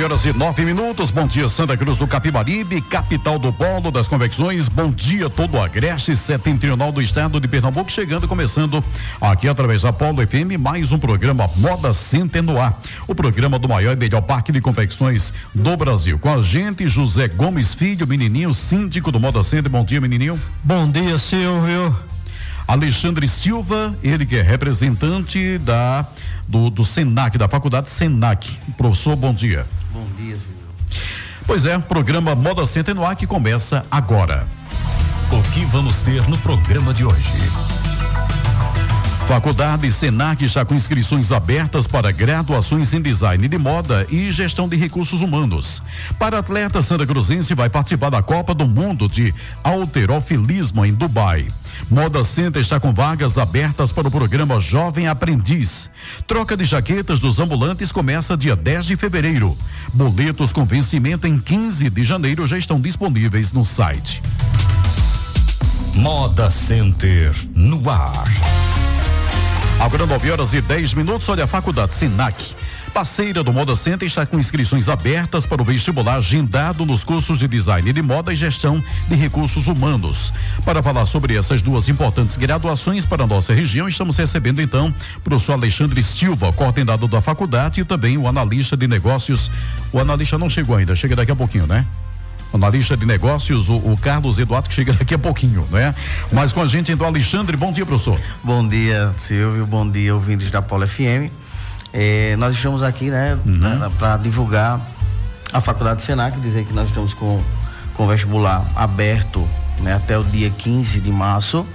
Nove horas e nove minutos. Bom dia, Santa Cruz do Capibaribe, capital do polo das convecções. Bom dia, todo o Agreste Setentrional do Estado de Pernambuco. Chegando, começando aqui através da Polo FM, mais um programa Moda Center no ar. O programa do maior e melhor parque de confecções do Brasil. Com a gente, José Gomes Filho, menininho, síndico do Moda Center. Bom dia, menininho. Bom dia, Silvio. Alexandre Silva, ele que é representante da do, do Senac, da Faculdade Senac. Professor, bom dia. Bom dia, senhor. Pois é, programa Moda Center no ar que começa agora. O que vamos ter no programa de hoje? Faculdade Senac está com inscrições abertas para graduações em design de moda e gestão de recursos humanos. Para atleta Santa Cruzense vai participar da Copa do Mundo de Alterofilismo em Dubai. Moda Center está com vagas abertas para o programa Jovem Aprendiz. Troca de jaquetas dos ambulantes começa dia 10 de fevereiro. Boletos com vencimento em 15 de janeiro já estão disponíveis no site. Moda Center no ar. Agora 9 horas e 10 minutos. Olha a Faculdade Sinac Parceira do Moda Center está com inscrições abertas para o vestibular agendado nos cursos de design de moda e gestão de recursos humanos. Para falar sobre essas duas importantes graduações para a nossa região, estamos recebendo então o professor Alexandre Silva, coordenador da faculdade, e também o analista de negócios. O analista não chegou ainda, chega daqui a pouquinho, né? analista de negócios, o, o, Carlos Eduardo, que chega daqui a pouquinho, né? Mas com a gente então, Alexandre, bom dia, professor. Bom dia, Silvio, bom dia, ouvintes da Polo FM. É, nós estamos aqui, né, uhum. para divulgar a Faculdade Senac, dizer que nós estamos com, com vestibular aberto né, até o dia 15 de março,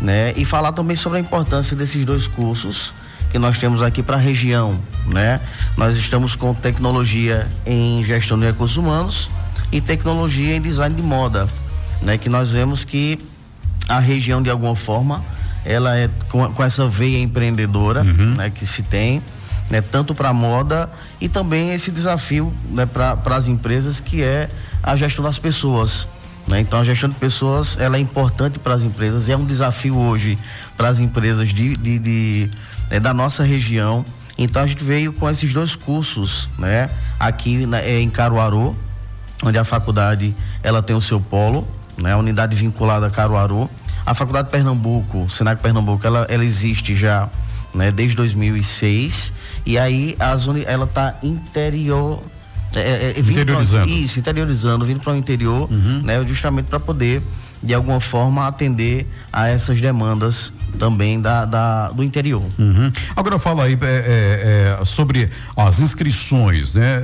né, e falar também sobre a importância desses dois cursos que nós temos aqui para a região, né? Nós estamos com tecnologia em gestão de recursos humanos e tecnologia em design de moda, né? Que nós vemos que a região de alguma forma ela é com, com essa veia empreendedora, uhum. né? Que se tem né, tanto para a moda e também esse desafio né, para as empresas que é a gestão das pessoas. Né? Então a gestão de pessoas ela é importante para as empresas, é um desafio hoje para as empresas de, de, de né, da nossa região. Então a gente veio com esses dois cursos, né? Aqui é, em Caruaru, onde a faculdade ela tem o seu polo, né? A unidade vinculada a Caruaru. A faculdade de Pernambuco, Senac Pernambuco, ela, ela existe já né, desde 2006. E aí a zona, ela está interior é, é, é interiorizando. Pra, isso, interiorizando, vindo para o interior, uhum. né, justamente para poder, de alguma forma, atender a essas demandas também da, da do interior. Uhum. Agora fala aí é, é, é sobre as inscrições, né?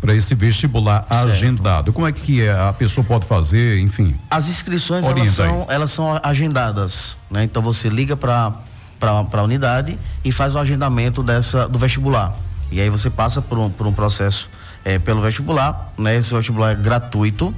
Para esse vestibular certo. agendado. Como é que a pessoa pode fazer, enfim? As inscrições elas são, elas são agendadas, né? Então você liga para para a unidade e faz o agendamento dessa do vestibular. E aí você passa por um, por um processo é, pelo vestibular, né? Esse vestibular é gratuito.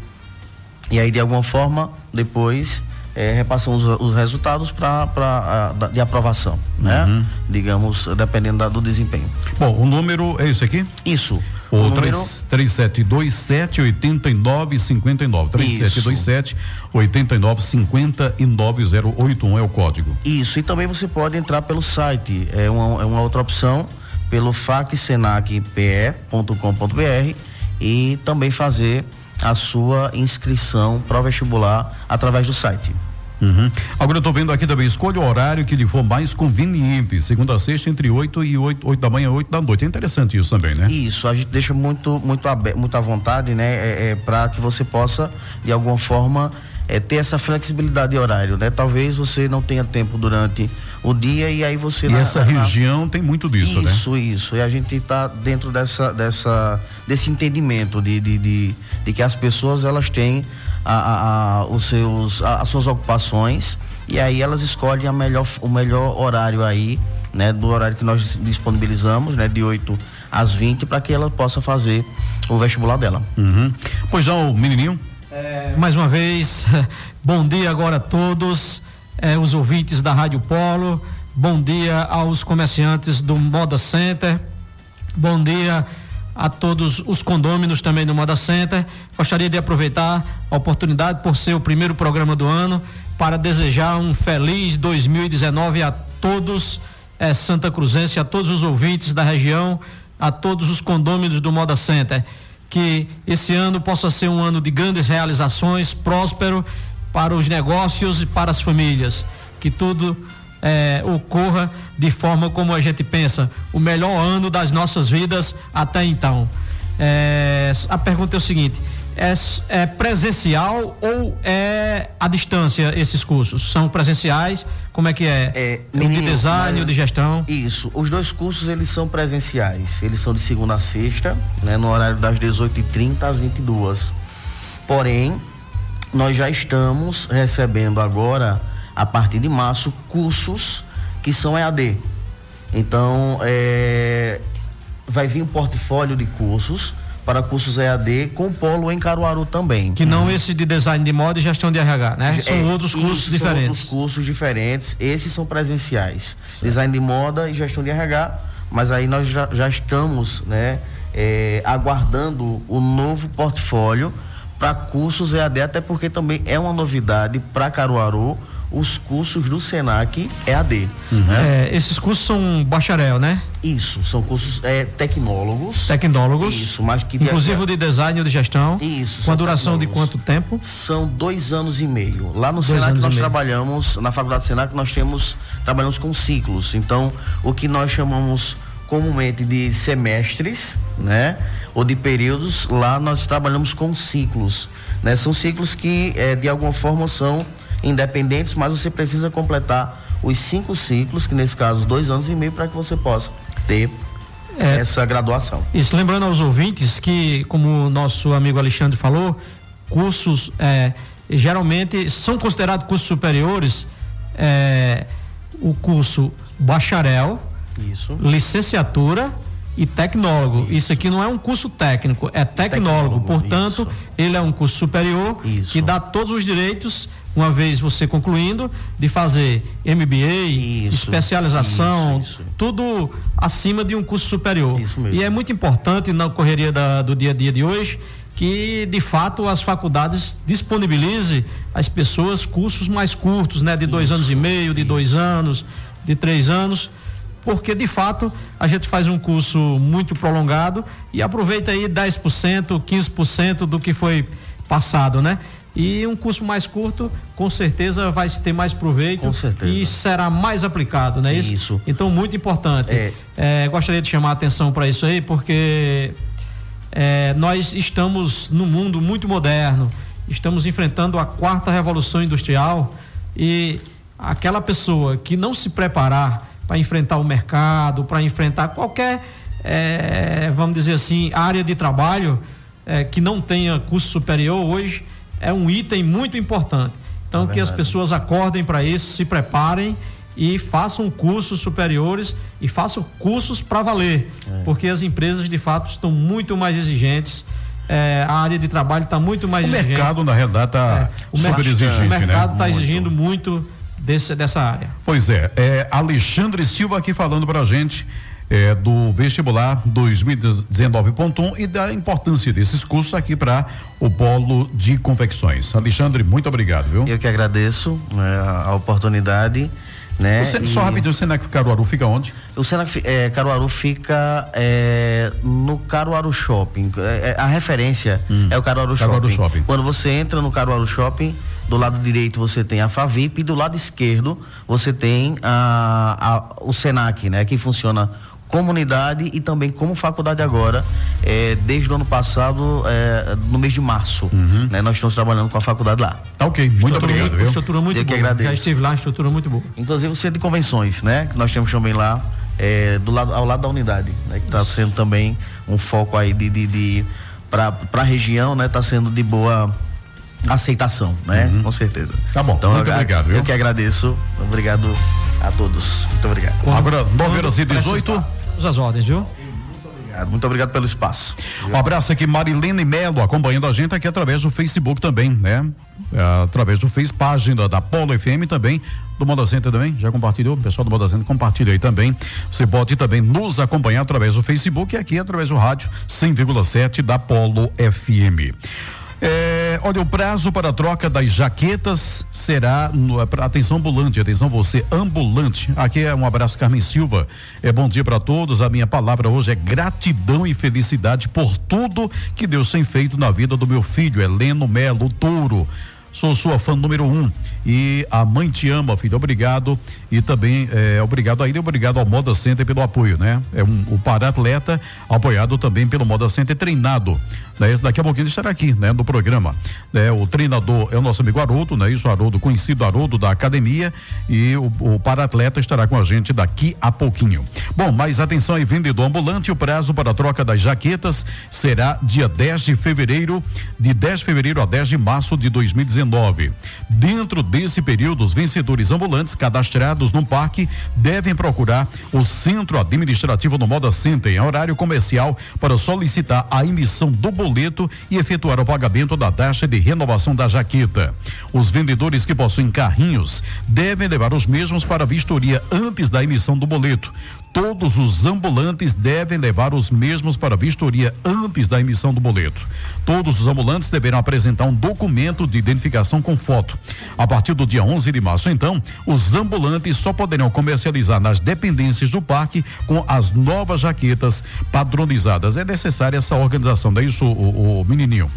E aí, de alguma forma, depois é, repassamos os, os resultados para de aprovação, né? Uhum. Digamos, dependendo da, do desempenho. Bom, o número é esse aqui? Isso. O, o 3727 8959. 3727 8959 é o código. Isso, e também você pode entrar pelo site, é uma, é uma outra opção, pelo facsenacpe.com.br e também fazer a sua inscrição para vestibular através do site. Uhum. Agora eu estou vendo aqui também, escolha o horário que lhe for mais conveniente, segunda a sexta, entre 8 e 8, 8 da manhã e 8 da noite. É interessante isso também, né? Isso, a gente deixa muito, muito, muito à vontade, né? É, é para que você possa, de alguma forma, é, ter essa flexibilidade de horário, né? Talvez você não tenha tempo durante o dia e aí você. E na, essa na, região tem muito disso, isso, né? Isso, isso. E a gente está dentro dessa, dessa, desse entendimento de, de, de, de, que as pessoas elas têm a, a, a os seus, a, as suas ocupações e aí elas escolhem a melhor, o melhor horário aí, né? Do horário que nós disponibilizamos, né? De 8 às 20, para que ela possa fazer o vestibular dela. Uhum. Pois já o menininho? É, mais uma vez, bom dia agora a todos eh, os ouvintes da Rádio Polo, bom dia aos comerciantes do Moda Center, bom dia a todos os condôminos também do Moda Center. Gostaria de aproveitar a oportunidade por ser o primeiro programa do ano para desejar um feliz 2019 a todos eh, Santa Cruzense, a todos os ouvintes da região, a todos os condôminos do Moda Center. Que esse ano possa ser um ano de grandes realizações, próspero para os negócios e para as famílias. Que tudo é, ocorra de forma como a gente pensa, o melhor ano das nossas vidas até então. É, a pergunta é o seguinte: é, é, presencial ou é à distância esses cursos? São presenciais? Como é que é? É, menino, de design ou de gestão? Isso. Os dois cursos eles são presenciais. Eles são de segunda a sexta, né, no horário das 18h30 às 22 Porém, nós já estamos recebendo agora, a partir de março, cursos que são EAD. Então, é, vai vir um portfólio de cursos para cursos EAD com polo em Caruaru também. Que não esse de design de moda e gestão de RH, né? São é, outros cursos diferentes. São outros cursos diferentes. Esses são presenciais. Certo. Design de moda e gestão de RH, mas aí nós já, já estamos, né, é, aguardando o novo portfólio para cursos EAD, até porque também é uma novidade para Caruaru os cursos do Senac EAD. Uhum. Né? É, esses cursos são bacharel, né? Isso, são cursos é, tecnólogos. Tecnólogos. Isso, mas que inclusive de, de design ou de gestão. Isso. Com a duração de quanto tempo? São dois anos e meio. Lá no dois Senac nós trabalhamos, na faculdade Senac nós temos trabalhamos com ciclos. Então, o que nós chamamos comumente de semestres, né? Ou de períodos, lá nós trabalhamos com ciclos, né? São ciclos que eh, de alguma forma são independentes, mas você precisa completar os cinco ciclos, que nesse caso dois anos e meio, para que você possa ter é, essa graduação. Isso, lembrando aos ouvintes que, como o nosso amigo Alexandre falou, cursos é, geralmente são considerados cursos superiores é, o curso bacharel, Isso. licenciatura e tecnólogo. Isso. aqui não é um curso técnico, é tecnólogo. tecnólogo Portanto, isso. ele é um curso superior isso. que dá todos os direitos, uma vez você concluindo, de fazer MBA, especialização, tudo acima de um curso superior. E é muito importante na correria da, do dia a dia de hoje que de fato as faculdades disponibilize às pessoas cursos mais curtos, né, de dois anos e meio, de dois anos, de três anos porque de fato a gente faz um curso muito prolongado e aproveita aí 10%, 15% do que foi passado, né? E um curso mais curto, com certeza vai ter mais proveito e será mais aplicado, não é isso? Isso. Então, muito importante. É. É, gostaria de chamar a atenção para isso aí, porque é, nós estamos num mundo muito moderno, estamos enfrentando a quarta revolução industrial e aquela pessoa que não se preparar para enfrentar o mercado, para enfrentar qualquer, é, vamos dizer assim, área de trabalho é, que não tenha curso superior hoje, é um item muito importante. Então, é que as pessoas acordem para isso, se preparem e façam cursos superiores e façam cursos para valer, é. porque as empresas de fato estão muito mais exigentes. É, a área de trabalho está muito mais o exigente. O mercado, na realidade, está é, super exigente. O mercado está né? exigindo muito desse, dessa área. Pois é, é Alexandre Silva aqui falando para a gente é, do vestibular 2019.1 e da importância desses cursos aqui para o polo de confecções. Alexandre, muito obrigado, viu? Eu que agradeço né, a oportunidade. Né? O, e... Só rapidinho, o Senac Caruaru fica onde? O Senac é, Caruaru fica é, no Caruaru Shopping. É, é a referência hum. é o Caruaru, Caruaru Shopping. Shopping. Quando você entra no Caruaru Shopping, do lado direito você tem a Favip e do lado esquerdo você tem a, a, o Senac, né? Que funciona comunidade e também como faculdade agora, é, desde o ano passado, é, no mês de março. Uhum. Né, nós estamos trabalhando com a faculdade lá. Tá ok, muito estrutura obrigado. Muito, estrutura muito Eu boa. Que agradeço. Já estive lá, estrutura muito boa. Inclusive o centro de convenções, né? Que nós temos também lá, é, do lado, ao lado da unidade, né? Que está sendo também um foco aí de, de, de para a região, né? Está sendo de boa aceitação, né? Uhum. Com certeza. Tá bom. Então, muito eu, obrigado. Eu, eu que agradeço. Obrigado a todos. Muito obrigado. Agora, 9 horas e 18. As ordens, viu? Muito obrigado pelo espaço. Um abraço aqui, Marilene Melo, acompanhando a gente aqui através do Facebook também, né? É, através do Face, página da Polo FM também, do Moda Center também, já compartilhou, o pessoal do Moda Center compartilha aí também. Você pode também nos acompanhar através do Facebook e aqui através do rádio 100,7 da Polo FM. É, olha, o prazo para a troca das jaquetas será no, atenção ambulante, atenção você ambulante. Aqui é um abraço Carmen Silva. É bom dia para todos. A minha palavra hoje é gratidão e felicidade por tudo que Deus tem feito na vida do meu filho Heleno Melo Touro. Sou sua fã número um. E a mãe te ama, filho. Obrigado. E também é, obrigado a ele, obrigado ao Moda Center pelo apoio, né? É um, o para-atleta apoiado também pelo Moda Center treinado. Né? Daqui a pouquinho estará aqui, né? No programa. Né? O treinador é o nosso amigo Haroldo, né? Isso, Haroldo, conhecido Haroldo da academia. E o, o para-atleta estará com a gente daqui a pouquinho. Bom, mas atenção aí, vendedor ambulante. O prazo para a troca das jaquetas será dia 10 de fevereiro, de 10 de fevereiro a 10 de março de 2019. Dentro desse período, os vencedores ambulantes cadastrados no parque devem procurar o centro administrativo no Moda Center em horário comercial para solicitar a emissão do boleto e efetuar o pagamento da taxa de renovação da jaqueta. Os vendedores que possuem carrinhos devem levar os mesmos para vistoria antes da emissão do boleto. Todos os ambulantes devem levar os mesmos para vistoria antes da emissão do boleto. Todos os ambulantes deverão apresentar um documento de identificação com foto. A partir do dia 11 de março, então, os ambulantes só poderão comercializar nas dependências do parque com as novas jaquetas padronizadas. É necessária essa organização, não é isso, o, o menininho?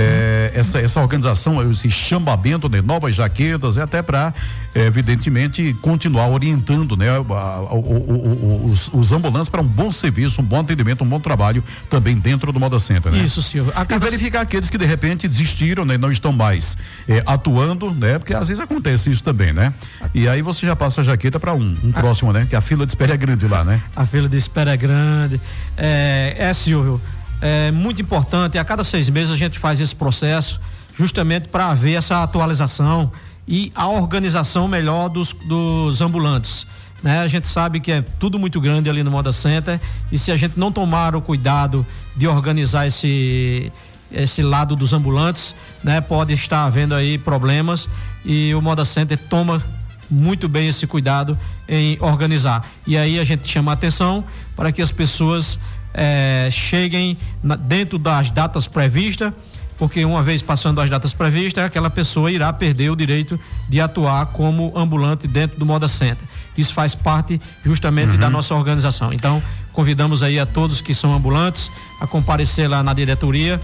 É, essa, essa organização, esse chamamento de novas jaquetas, é até para, é, evidentemente, continuar orientando né, a, a, o, os, os ambulantes para um bom serviço, um bom atendimento, um bom trabalho também dentro do Moda Center, né? Isso, senhor. A e verificar aqueles que de repente desistiram, né? Não estão mais é, atuando, né? Porque às vezes acontece isso também, né? E aí você já passa a jaqueta para um, um a... próximo, né? Que a fila de espera é grande lá, né? A fila de espera é grande. É, é Silvio, é muito importante, a cada seis meses a gente faz esse processo justamente para ver essa atualização e a organização melhor dos, dos ambulantes. Né? A gente sabe que é tudo muito grande ali no Moda Center e se a gente não tomar o cuidado de organizar esse esse lado dos ambulantes, né, pode estar havendo aí problemas e o Moda Center toma muito bem esse cuidado em organizar. E aí a gente chama a atenção para que as pessoas eh, cheguem na, dentro das datas previstas porque uma vez passando as datas previstas, aquela pessoa irá perder o direito de atuar como ambulante dentro do Moda Center. Isso faz parte justamente uhum. da nossa organização. Então, convidamos aí a todos que são ambulantes a comparecer lá na diretoria,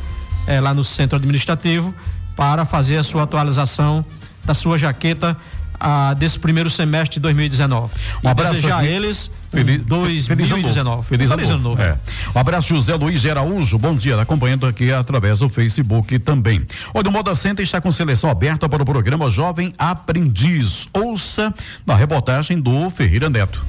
eh, lá no centro administrativo, para fazer a sua atualização da sua jaqueta ah, desse primeiro semestre de 2019. Um abraço já a eles Feliz, 2019. Feliz, feliz ano novo. É. Um abraço, José Luiz Araújo. Bom dia, acompanhando aqui através do Facebook também. Olha, o Moda Center está com seleção aberta para o programa Jovem Aprendiz. Ouça na reportagem do Ferreira Neto.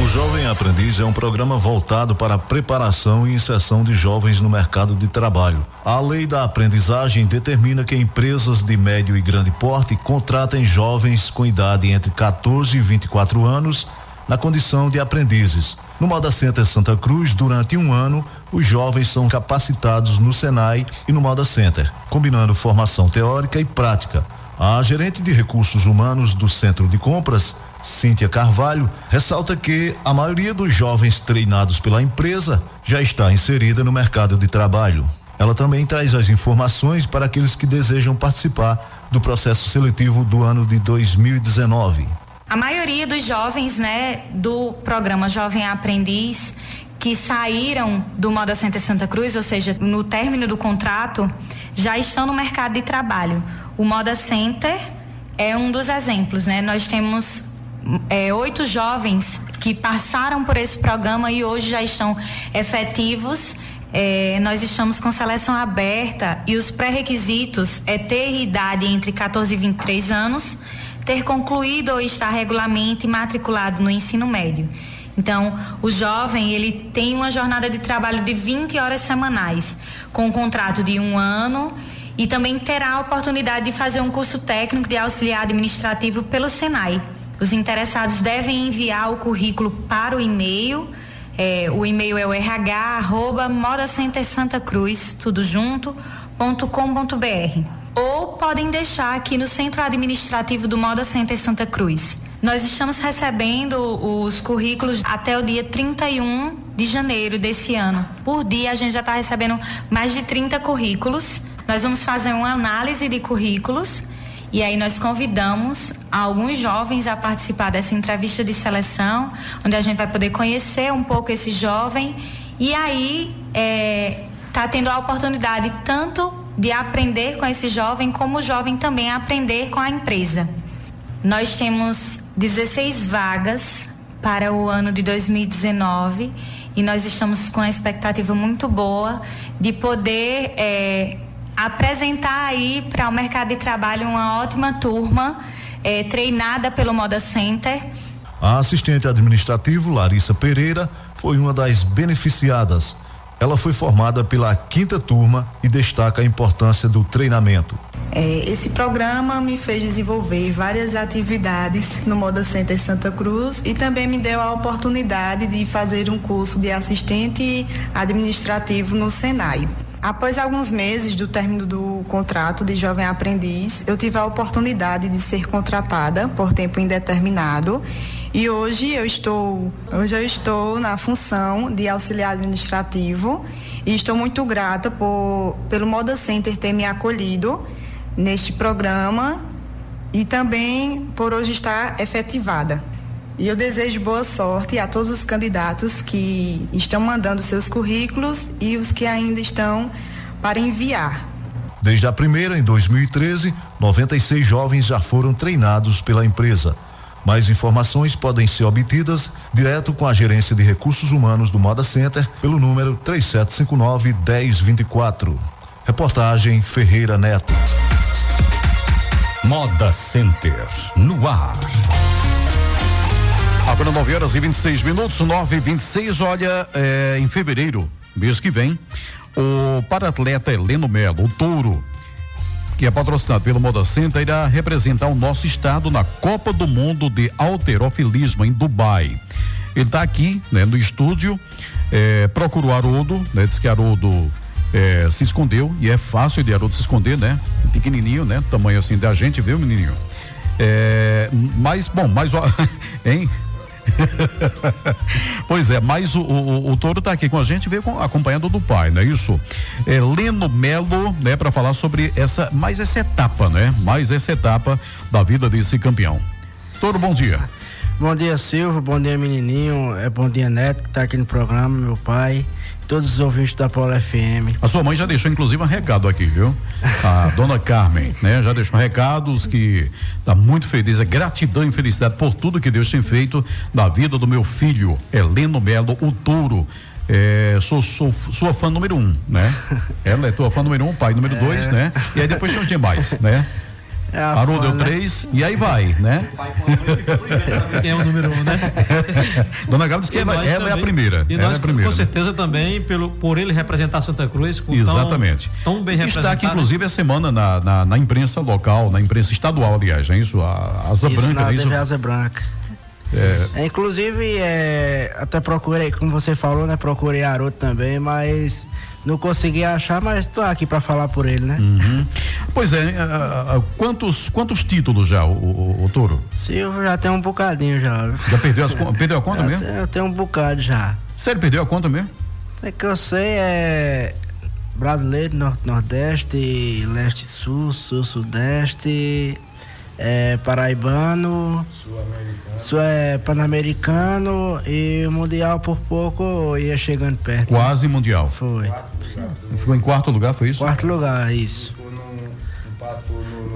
O Jovem Aprendiz é um programa voltado para a preparação e inserção de jovens no mercado de trabalho. A lei da aprendizagem determina que empresas de médio e grande porte contratem jovens com idade entre 14 e 24 anos na condição de aprendizes. No Moda Center Santa Cruz, durante um ano, os jovens são capacitados no Senai e no Moda Center, combinando formação teórica e prática. A gerente de recursos humanos do Centro de Compras, Cíntia Carvalho, ressalta que a maioria dos jovens treinados pela empresa já está inserida no mercado de trabalho. Ela também traz as informações para aqueles que desejam participar do processo seletivo do ano de 2019. A maioria dos jovens, né, do programa Jovem Aprendiz, que saíram do Moda Center Santa Cruz, ou seja, no término do contrato, já estão no mercado de trabalho. O Moda Center é um dos exemplos, né? Nós temos é, oito jovens que passaram por esse programa e hoje já estão efetivos. É, nós estamos com seleção aberta e os pré-requisitos é ter idade entre 14 e 23 anos, ter concluído ou estar regularmente matriculado no ensino médio. Então, o jovem ele tem uma jornada de trabalho de 20 horas semanais, com um contrato de um ano e também terá a oportunidade de fazer um curso técnico de auxiliar administrativo pelo Senai. Os interessados devem enviar o currículo para o e-mail. É, o e-mail é o rh arroba moda center Santa Cruz, tudo junto, ponto com, ponto br. Ou podem deixar aqui no centro administrativo do Moda Center Santa Cruz. Nós estamos recebendo os currículos até o dia 31 de janeiro desse ano. Por dia a gente já está recebendo mais de 30 currículos. Nós vamos fazer uma análise de currículos e aí nós convidamos alguns jovens a participar dessa entrevista de seleção, onde a gente vai poder conhecer um pouco esse jovem e aí é, tá tendo a oportunidade tanto de aprender com esse jovem, como o jovem também aprender com a empresa. Nós temos 16 vagas para o ano de 2019 e nós estamos com a expectativa muito boa de poder é, apresentar aí para o mercado de trabalho uma ótima turma é, treinada pelo Moda Center. A assistente administrativo Larissa Pereira foi uma das beneficiadas. Ela foi formada pela quinta turma e destaca a importância do treinamento. É, esse programa me fez desenvolver várias atividades no Moda Center Santa Cruz e também me deu a oportunidade de fazer um curso de assistente administrativo no Senai. Após alguns meses do término do contrato de jovem aprendiz, eu tive a oportunidade de ser contratada por tempo indeterminado e hoje eu estou, hoje eu estou na função de auxiliar administrativo e estou muito grata por, pelo Moda Center ter me acolhido neste programa e também por hoje estar efetivada. E eu desejo boa sorte a todos os candidatos que estão mandando seus currículos e os que ainda estão para enviar. Desde a primeira, em 2013, 96 jovens já foram treinados pela empresa. Mais informações podem ser obtidas direto com a Gerência de Recursos Humanos do Moda Center pelo número 3759 1024. Reportagem Ferreira Neto. Moda Center no ar. Agora 9 horas e 26 minutos, 9 e 26 Olha, é, em fevereiro, mês que vem, o para-atleta Heleno Melo, o Touro, que é patrocinado pelo Moda Center, irá representar o nosso estado na Copa do Mundo de Alterofilismo em Dubai. Ele está aqui, né, no estúdio, é, procurou Haroldo, né, diz que Haroldo é, se escondeu, e é fácil de Haroldo se esconder, né? Pequenininho, né? Tamanho assim da gente, viu, menininho? É, mas, bom, mas, hein? pois é, mas o, o, o Toro está aqui com a gente, veio com, acompanhando do pai, não é isso? É, Leno Melo, né, para falar sobre essa, mais essa etapa, né? Mais essa etapa da vida desse campeão. Toro, bom dia. Bom dia, Silvio, bom dia, menininho, é bom dia, Neto, que está aqui no programa, meu pai todos os ouvintes da Paula FM. A sua mãe já deixou inclusive um recado aqui, viu? A dona Carmen, né? Já deixou recados que está muito feliz, é gratidão e felicidade por tudo que Deus tem feito na vida do meu filho, Heleno Melo, o touro. É, sou, sou sua fã número um, né? Ela é tua fã número um, pai número é. dois, né? E aí depois tem os demais, né? É Parou, deu né? três, e aí vai, né? Quem é o número um, né? Dona Galo disse que ela, ela é a primeira. E nós, é primeira, com certeza, né? também, pelo, por ele representar Santa Cruz, com Exatamente. Tão, tão bem representado. Está aqui, inclusive, a semana na, na, na, imprensa local, na imprensa estadual, aliás, é isso? A Asa isso, Branca, na é isso? Asa Branca. É. é. inclusive, é, até procurei, como você falou, né? Procurei Aroto também, mas não consegui achar, mas estou aqui para falar por ele, né? Uhum. Pois é, uh, uh, quantos, quantos títulos já, o, o, o Toro? Silvio já tem um bocadinho já. Já perdeu, as, perdeu a conta mesmo? Eu tenho um bocado já. Sério, perdeu a conta mesmo? É que eu sei, é brasileiro, norte, nordeste, leste, sul, sul, sudeste, é, paraibano, é pan-americano e mundial por pouco ia chegando perto. Quase né? mundial. Foi. Ficou em quarto lugar, foi isso? Quarto lugar, isso.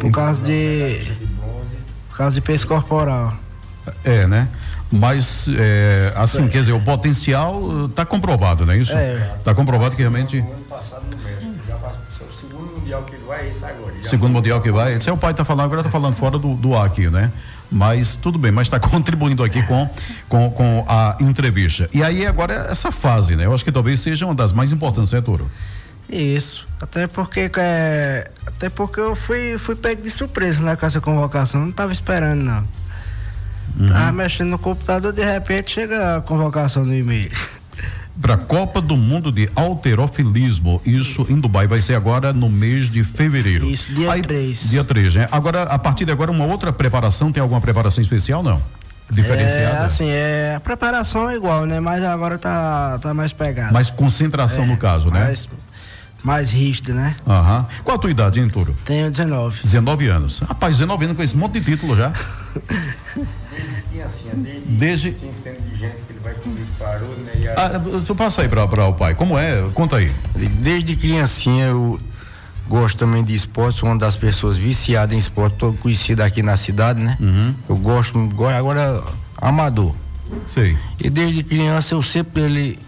Por causa de. Por causa de peso corporal. É, né? Mas, é, assim, é. quer dizer, o potencial está comprovado, não é isso? Está comprovado que realmente. Mundial que ele vai, esse agora. Segundo mundial que vai, seu pai está falando, agora está falando fora do, do ar aqui, né? Mas tudo bem, mas está contribuindo aqui com, com, com a entrevista. E aí agora essa fase, né? Eu acho que talvez seja uma das mais importantes, né, Toro? Isso. Até porque é, até porque eu fui, fui pego de surpresa né, com essa convocação. Não estava esperando, não. Uhum. Tava mexendo no computador, de repente chega a convocação no e-mail. Para a Copa do Mundo de Alterofilismo, isso em Dubai vai ser agora no mês de fevereiro. Isso, dia 3. Dia 3, né? Agora, a partir de agora, uma outra preparação, tem alguma preparação especial, não? Diferenciada? É, assim, é, a preparação é igual, né? Mas agora tá, tá mais pegada. Mais concentração é, no caso, né? Mais, mais rígido, né? Aham. Qual a tua idade, hein, Turo? Tenho 19. 19 anos. Rapaz, 19 anos com esse monte de título já. Desde desde, desde... Cinco de gente que ele vai comigo parou, né? E a... Ah, tu passa aí para o pai, como é? Conta aí. Desde criancinha eu gosto também de esporte, sou uma das pessoas viciadas em esporte, tô conhecido aqui na cidade, né? Uhum. Eu gosto, agora amador. Sei. E desde criança eu sempre ele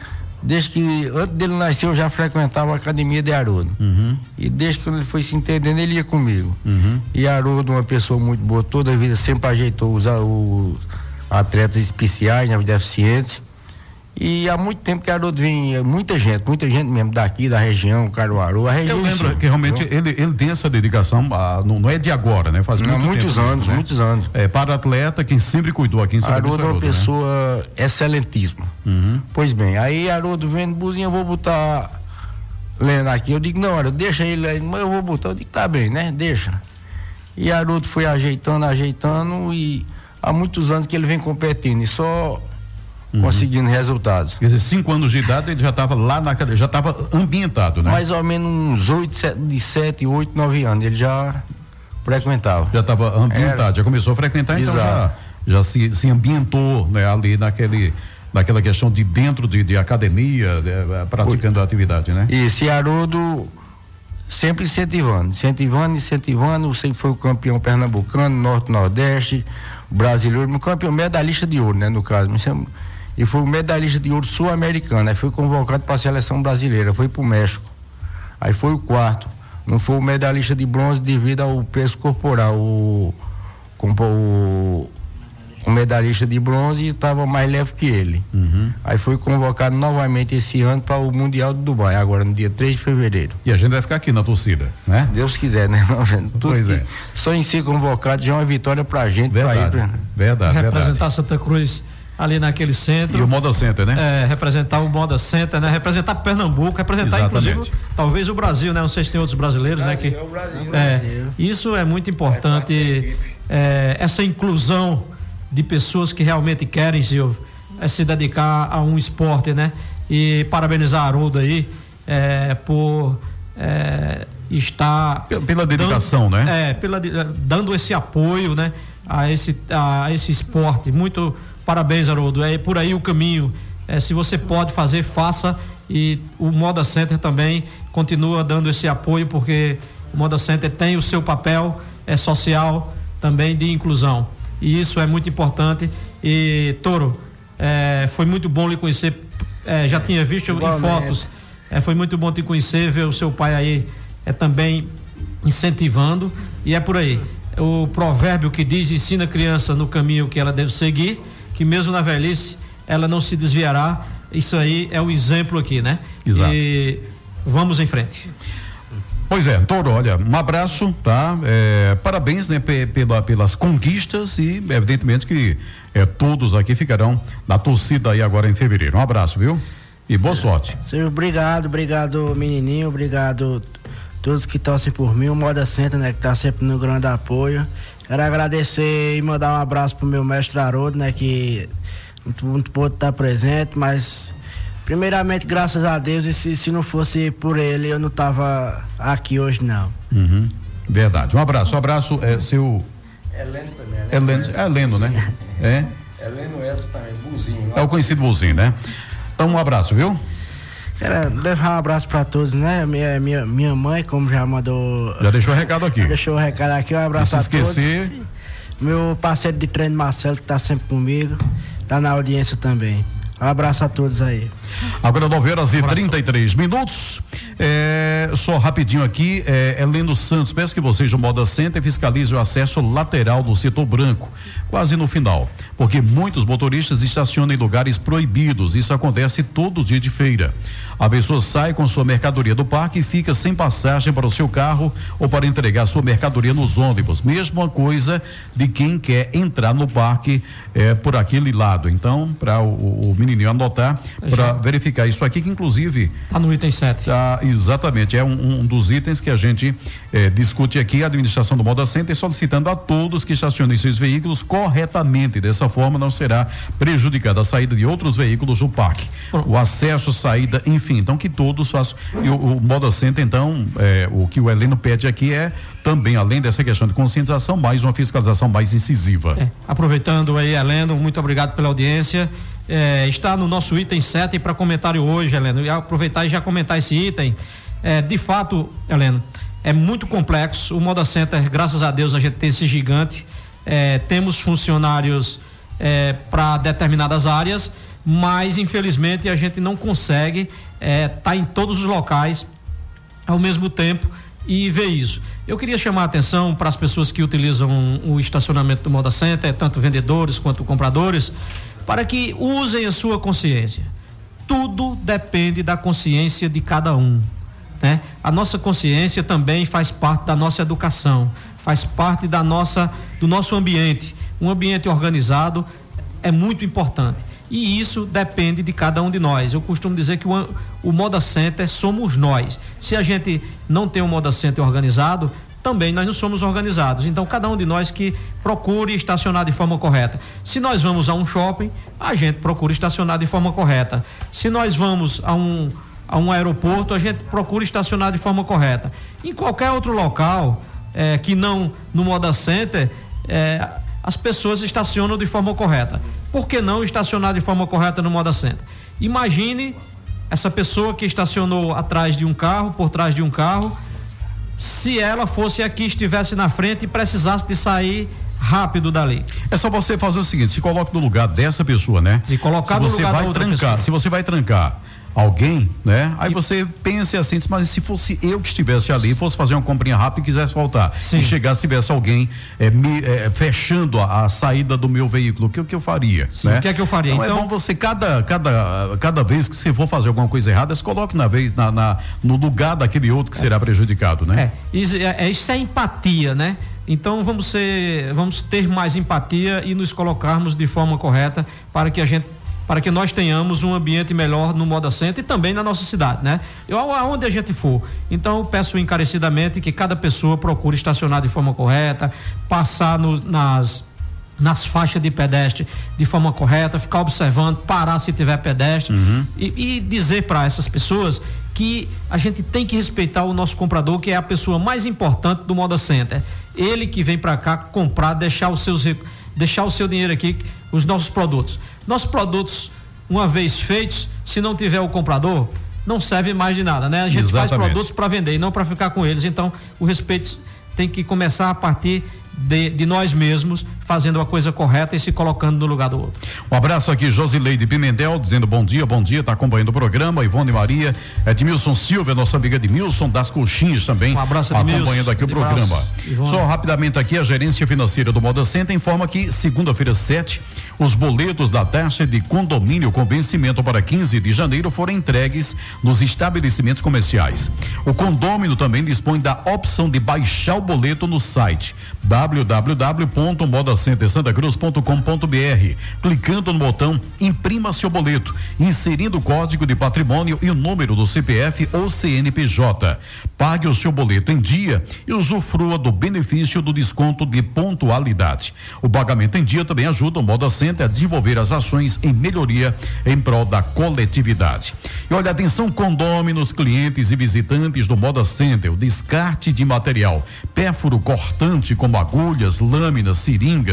desde que antes dele nascer eu já frequentava a academia de Haroldo. Uhum. E desde que ele foi se entendendo, ele ia comigo. Uhum. E Haroldo, uma pessoa muito boa, toda a vida sempre ajeitou os, os atletas especiais, né, os deficientes. E há muito tempo que Haroldo vem, muita gente, muita gente mesmo daqui, da região, Caruaru, a região. Eu lembro que realmente ele, ele tem essa dedicação, a, não, não, é de agora, né? Faz não, muito muitos tempo, anos, né? muitos anos. É, para atleta, quem sempre cuidou aqui em São Haroldo é uma né? pessoa né? excelentíssima. Uhum. Pois bem, aí Haroldo vendo buzinho, eu vou botar lendo aqui. Eu digo, não, deixa ele aí, mas eu vou botar. Eu digo, tá bem, né? Deixa. E Haroldo foi ajeitando, ajeitando e há muitos anos que ele vem competindo e só uhum. conseguindo resultados. Quer dizer, cinco anos de idade ele já estava lá na já estava ambientado, né? Mais ou menos uns oito, sete, de sete, oito, nove anos ele já frequentava. Já estava ambientado, Era... já começou a frequentar, então já, já se, se ambientou né, ali naquele naquela questão de dentro de, de academia, de, eh, praticando a atividade, né? E esse Haroldo sempre incentivando, incentivando, incentivando, sempre foi o campeão pernambucano, norte, nordeste, brasileiro, campeão medalhista de ouro, né, no caso, e foi o medalhista de ouro sul-americano, aí foi convocado para a seleção brasileira, foi para o México. Aí foi o quarto. Não foi o medalhista de bronze devido ao peso corporal. O, o, o medalhista de bronze estava mais leve que ele. Uhum. Aí foi convocado novamente esse ano para o Mundial de Dubai, agora no dia 3 de fevereiro. E a gente vai ficar aqui na torcida, né? Se Deus quiser, né? Tudo pois é. Só em ser convocado já é uma vitória para a gente. Verdade, ir pra... verdade. Representar verdade. Santa Cruz ali naquele centro. E o Moda Center, né? É, representar o Moda Center, né? Representar Pernambuco, representar Exatamente. inclusive talvez o Brasil, né? Não sei se tem outros brasileiros, Brasil, né? Que, é o Brasil. É, isso é muito importante, é, essa inclusão de pessoas que realmente querem, Silvio, é se dedicar a um esporte, né? E parabenizar a Haroldo aí é, por é, estar pela, pela dedicação, dando, né? É, pela, dando esse apoio, né? A esse, a esse esporte. Muito parabéns, Haroldo. É por aí o caminho. É, se você pode fazer, faça. E o Moda Center também continua dando esse apoio, porque o Moda Center tem o seu papel é, social também de inclusão e isso é muito importante. E Toro, é, foi muito bom lhe conhecer. É, já tinha visto em fotos. É, foi muito bom te conhecer, ver o seu pai aí é, também incentivando. E é por aí. O provérbio que diz: ensina a criança no caminho que ela deve seguir, que mesmo na velhice ela não se desviará. Isso aí é o exemplo aqui, né? Exato. E vamos em frente. Pois é, Toro, olha, um abraço, tá? É, parabéns, né, pela, pelas conquistas e, evidentemente, que é, todos aqui ficarão na torcida aí agora em fevereiro. Um abraço, viu? E boa sorte. Senhor, obrigado, obrigado, menininho, obrigado todos que torcem por mim, o Moda Center, né, que tá sempre no grande apoio. Quero agradecer e mandar um abraço pro meu mestre Haroldo, né, que muito, muito pôde estar presente, mas Primeiramente, graças a Deus, e se, se não fosse por ele, eu não tava aqui hoje, não. Uhum. Verdade. Um abraço. Um abraço, é seu. Heleno também. Né? Heleno, é Heleno, né? É. Heleno essa também, Buzinho. É o conhecido Buzinho, né? Então, um abraço, viu? Quero levar um abraço para todos, né? Minha, minha, minha mãe, como já mandou. Já deixou o recado aqui. deixou o recado aqui, um abraço esquecer... todos. meu parceiro de treino Marcelo, que está sempre comigo, está na audiência também. Um abraço a todos aí. Agora 9 horas e 33 minutos. É, só rapidinho aqui, é, Heleno Santos, peço que vocês do Moda Center fiscalizem o acesso lateral do setor branco, quase no final, porque muitos motoristas estacionam em lugares proibidos. Isso acontece todo dia de feira. A pessoa sai com sua mercadoria do parque e fica sem passagem para o seu carro ou para entregar sua mercadoria nos ônibus. Mesma coisa de quem quer entrar no parque é, por aquele lado. Então, para o, o, menininho anotar, para verificar isso aqui, que inclusive. Está no item 7. Tá, exatamente. É um, um dos itens que a gente é, discute aqui, a administração do Moda Center, solicitando a todos que estacionem seus veículos corretamente. Dessa forma, não será prejudicada a saída de outros veículos do parque. O acesso, saída, enfim então que todos façam. E o, o Moda Center, então, é, o que o Heleno pede aqui é também, além dessa questão de conscientização, mais uma fiscalização mais incisiva. É, aproveitando aí, Heleno, muito obrigado pela audiência. É, está no nosso item 7 para comentário hoje, Heleno. E aproveitar e já comentar esse item. É, de fato, Heleno, é muito complexo. O Moda Center, graças a Deus, a gente tem esse gigante. É, temos funcionários é, para determinadas áreas, mas infelizmente a gente não consegue está é, tá em todos os locais ao mesmo tempo e ver isso. Eu queria chamar a atenção para as pessoas que utilizam o estacionamento do Moda Center, tanto vendedores quanto compradores, para que usem a sua consciência. Tudo depende da consciência de cada um. Né? A nossa consciência também faz parte da nossa educação, faz parte da nossa, do nosso ambiente. Um ambiente organizado é muito importante. E isso depende de cada um de nós. Eu costumo dizer que o, o Moda Center somos nós. Se a gente não tem um Moda Center organizado, também nós não somos organizados. Então, cada um de nós que procure estacionar de forma correta. Se nós vamos a um shopping, a gente procura estacionar de forma correta. Se nós vamos a um, a um aeroporto, a gente procura estacionar de forma correta. Em qualquer outro local é, que não no Moda Center, é, as pessoas estacionam de forma correta. Por que não estacionar de forma correta no Moda Center? Imagine essa pessoa que estacionou atrás de um carro, por trás de um carro, se ela fosse aqui, estivesse na frente e precisasse de sair rápido dali. É só você fazer o seguinte, se coloque no lugar dessa pessoa, né? Se colocar se no lugar vai da outra trancar, pessoa. Se você vai trancar alguém, né? Aí e... você pense assim, mas se fosse eu que estivesse ali, fosse fazer uma comprinha rápida e quisesse voltar, Sim. e chegasse tivesse alguém é, me, é, fechando a, a, saída do meu veículo, o que, que eu faria? Sim, né? O que é que eu faria? Então, então é bom você cada cada cada vez que você for fazer alguma coisa errada, se coloque na vez na, na no lugar daquele outro que é. será prejudicado, né? É, isso é, é, isso é empatia, né? Então vamos ser, vamos ter mais empatia e nos colocarmos de forma correta para que a gente para que nós tenhamos um ambiente melhor no Moda Center e também na nossa cidade, né? Eu, aonde a gente for. Então, eu peço encarecidamente que cada pessoa procure estacionar de forma correta, passar no, nas nas faixas de pedestre de forma correta, ficar observando, parar se tiver pedestre uhum. e, e dizer para essas pessoas que a gente tem que respeitar o nosso comprador, que é a pessoa mais importante do Moda Center. Ele que vem para cá comprar, deixar os seus deixar o seu dinheiro aqui, os nossos produtos. Nossos produtos, uma vez feitos, se não tiver o comprador, não serve mais de nada, né? A gente Exatamente. faz produtos para vender e não para ficar com eles. Então, o respeito tem que começar a partir de, de, nós mesmos, fazendo a coisa correta e se colocando no lugar do outro. Um abraço aqui, Josileide Pimentel, dizendo bom dia, bom dia, está acompanhando o programa. Ivone Maria, Edmilson Silva, nossa amiga Edmilson, das Coxinhas também. Um abraço, Edmilson. Acompanhando aqui o programa. Só rapidamente aqui, a gerência financeira do Moda Center informa que segunda-feira 7, os boletos da taxa de condomínio com vencimento para 15 de janeiro foram entregues nos estabelecimentos comerciais. O condômino também dispõe da opção de baixar o boleto no site www.modacentersantacruz.com.br. Clicando no botão Imprima seu boleto, inserindo o código de patrimônio e o número do CPF ou CNPJ. Pague o seu boleto em dia e usufrua do benefício do desconto de pontualidade. O pagamento em dia também ajuda o Moda Center a desenvolver as ações em melhoria em prol da coletividade. E olha, atenção condôminos, clientes e visitantes do Moda Center, o descarte de material pérfuro cortante como agulhas, lâminas, seringas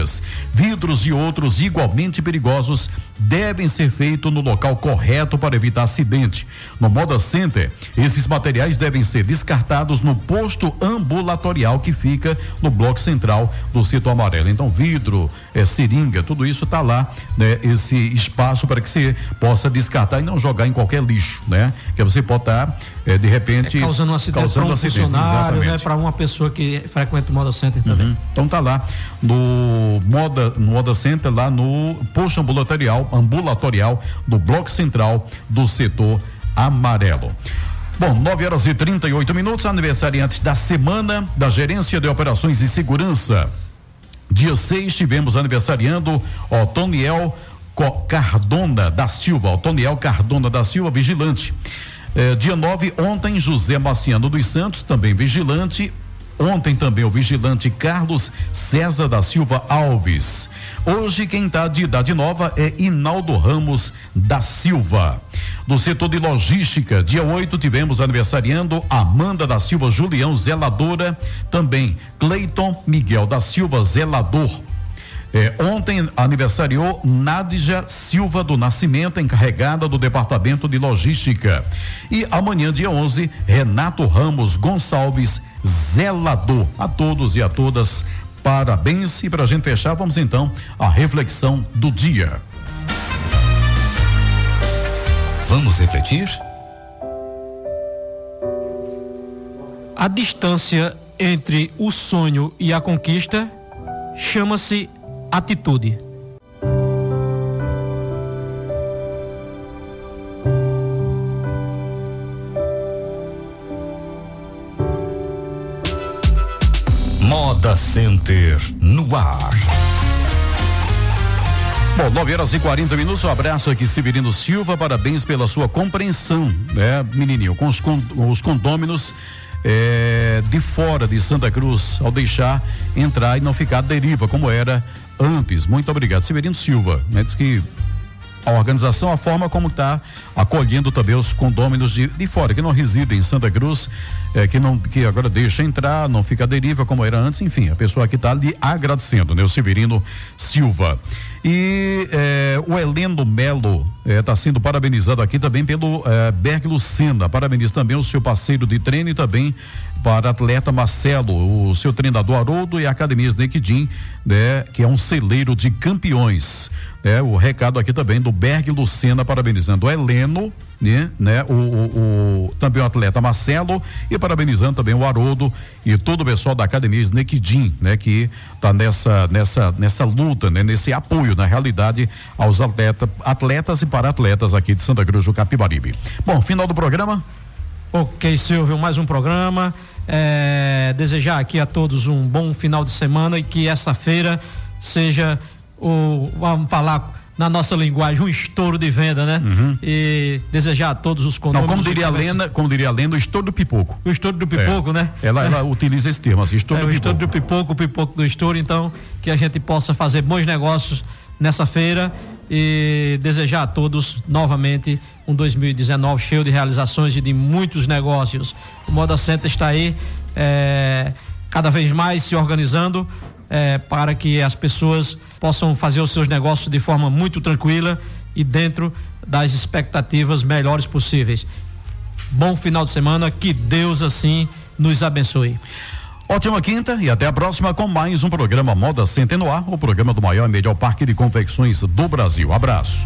Vidros e outros igualmente perigosos devem ser feitos no local correto para evitar acidente. No Moda Center, esses materiais devem ser descartados no posto ambulatorial que fica no bloco central do setor amarelo. Então, vidro, é, seringa, tudo isso está lá, né? Esse espaço para que você possa descartar e não jogar em qualquer lixo, né? Que você pode estar, tá, é, de repente. É, causando um acidente para um acidente, funcionário, né? Para uma pessoa que frequenta o Moda Center também. Uhum. Então tá lá no Moda, no Moda Center, lá no posto ambulatorial, ambulatorial do Bloco Central do setor amarelo. Bom, 9 horas e 38 minutos, aniversariantes da semana da Gerência de Operações e Segurança. Dia 6 tivemos aniversariando Otoniel Cardona da Silva, Otoniel Cardona da Silva, vigilante. Eh, dia 9, ontem, José Marciano dos Santos, também vigilante. Ontem também o vigilante Carlos César da Silva Alves. Hoje quem está de idade nova é Inaldo Ramos da Silva. Do setor de logística, dia 8 tivemos aniversariando Amanda da Silva Julião Zeladora, também Cleiton Miguel da Silva Zelador. É, ontem aniversariou Nádija Silva do Nascimento, encarregada do Departamento de Logística. E amanhã, dia 11, Renato Ramos Gonçalves, zelador. A todos e a todas, parabéns. E para a gente fechar, vamos então à reflexão do dia. Vamos refletir? A distância entre o sonho e a conquista chama-se atitude. Center no ar. Bom, 9 horas e 40 minutos. Um abraço aqui, Severino Silva. Parabéns pela sua compreensão, né, menininho, com os, con os condôminos é, de fora de Santa Cruz, ao deixar entrar e não ficar à deriva, como era antes. Muito obrigado. Severino Silva, né? Diz que a organização, a forma como está acolhendo também os condôminos de, de fora, que não residem em Santa Cruz, é, que não que agora deixa entrar, não fica à deriva como era antes, enfim, a pessoa que está lhe agradecendo, né? O Severino Silva. E é, o Heleno Melo está é, sendo parabenizado aqui também pelo é, Berg Lucena. Parabenizo também o seu parceiro de treino e também para atleta Marcelo, o seu treinador Haroldo e a Academia Snequidim, né, que é um celeiro de campeões. É, o recado aqui também do Berg Lucena parabenizando o Heleno, né, né o, o, o, também o atleta Marcelo e parabenizando também o Haroldo e todo o pessoal da Academia Snequidim, né, que está nessa nessa nessa luta, né, nesse apoio na realidade aos atleta, atletas e para atletas aqui de Santa Cruz do Capibaribe. Bom, final do programa. Ok, Silvio, mais um programa. É, desejar aqui a todos um bom final de semana e que essa feira seja o, vamos falar na nossa linguagem, um estouro de venda, né? Uhum. E desejar a todos os condôminos. Não, como diria a lenda, como diria a lenda, o estouro do pipoco. O estouro do pipoco, é. né? Ela, ela utiliza esse termo, assim, estouro é, do o pipoco. estouro do pipoco, o pipoco do estouro, então, que a gente possa fazer bons negócios nessa feira e desejar a todos novamente um 2019 cheio de realizações e de muitos negócios. O Moda Center está aí é, cada vez mais se organizando é, para que as pessoas possam fazer os seus negócios de forma muito tranquila e dentro das expectativas melhores possíveis. Bom final de semana, que Deus assim nos abençoe. Ótima quinta e até a próxima com mais um programa Moda Center no ar, o programa do maior e melhor parque de confecções do Brasil. Abraço.